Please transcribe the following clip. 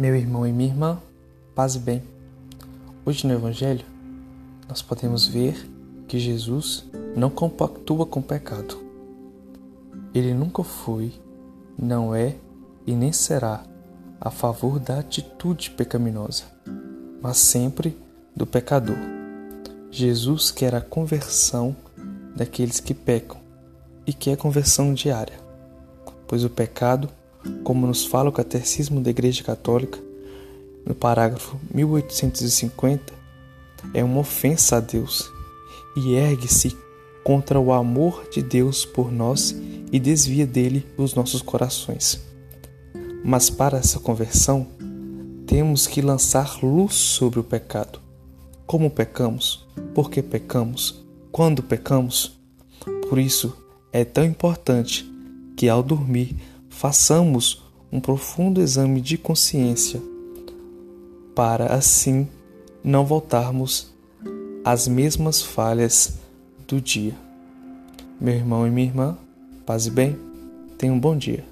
Meu irmão e minha irmã, paz e bem. Hoje no Evangelho, nós podemos ver que Jesus não compactua com o pecado. Ele nunca foi, não é e nem será a favor da atitude pecaminosa, mas sempre do pecador. Jesus quer a conversão daqueles que pecam e quer conversão diária, pois o pecado como nos fala o Catecismo da Igreja Católica, no parágrafo 1850, é uma ofensa a Deus e ergue-se contra o amor de Deus por nós e desvia dele os nossos corações. Mas para essa conversão, temos que lançar luz sobre o pecado. Como pecamos? Por que pecamos? Quando pecamos? Por isso é tão importante que ao dormir façamos um profundo exame de consciência para assim não voltarmos às mesmas falhas do dia. Meu irmão e minha irmã, paz e bem, tenham um bom dia.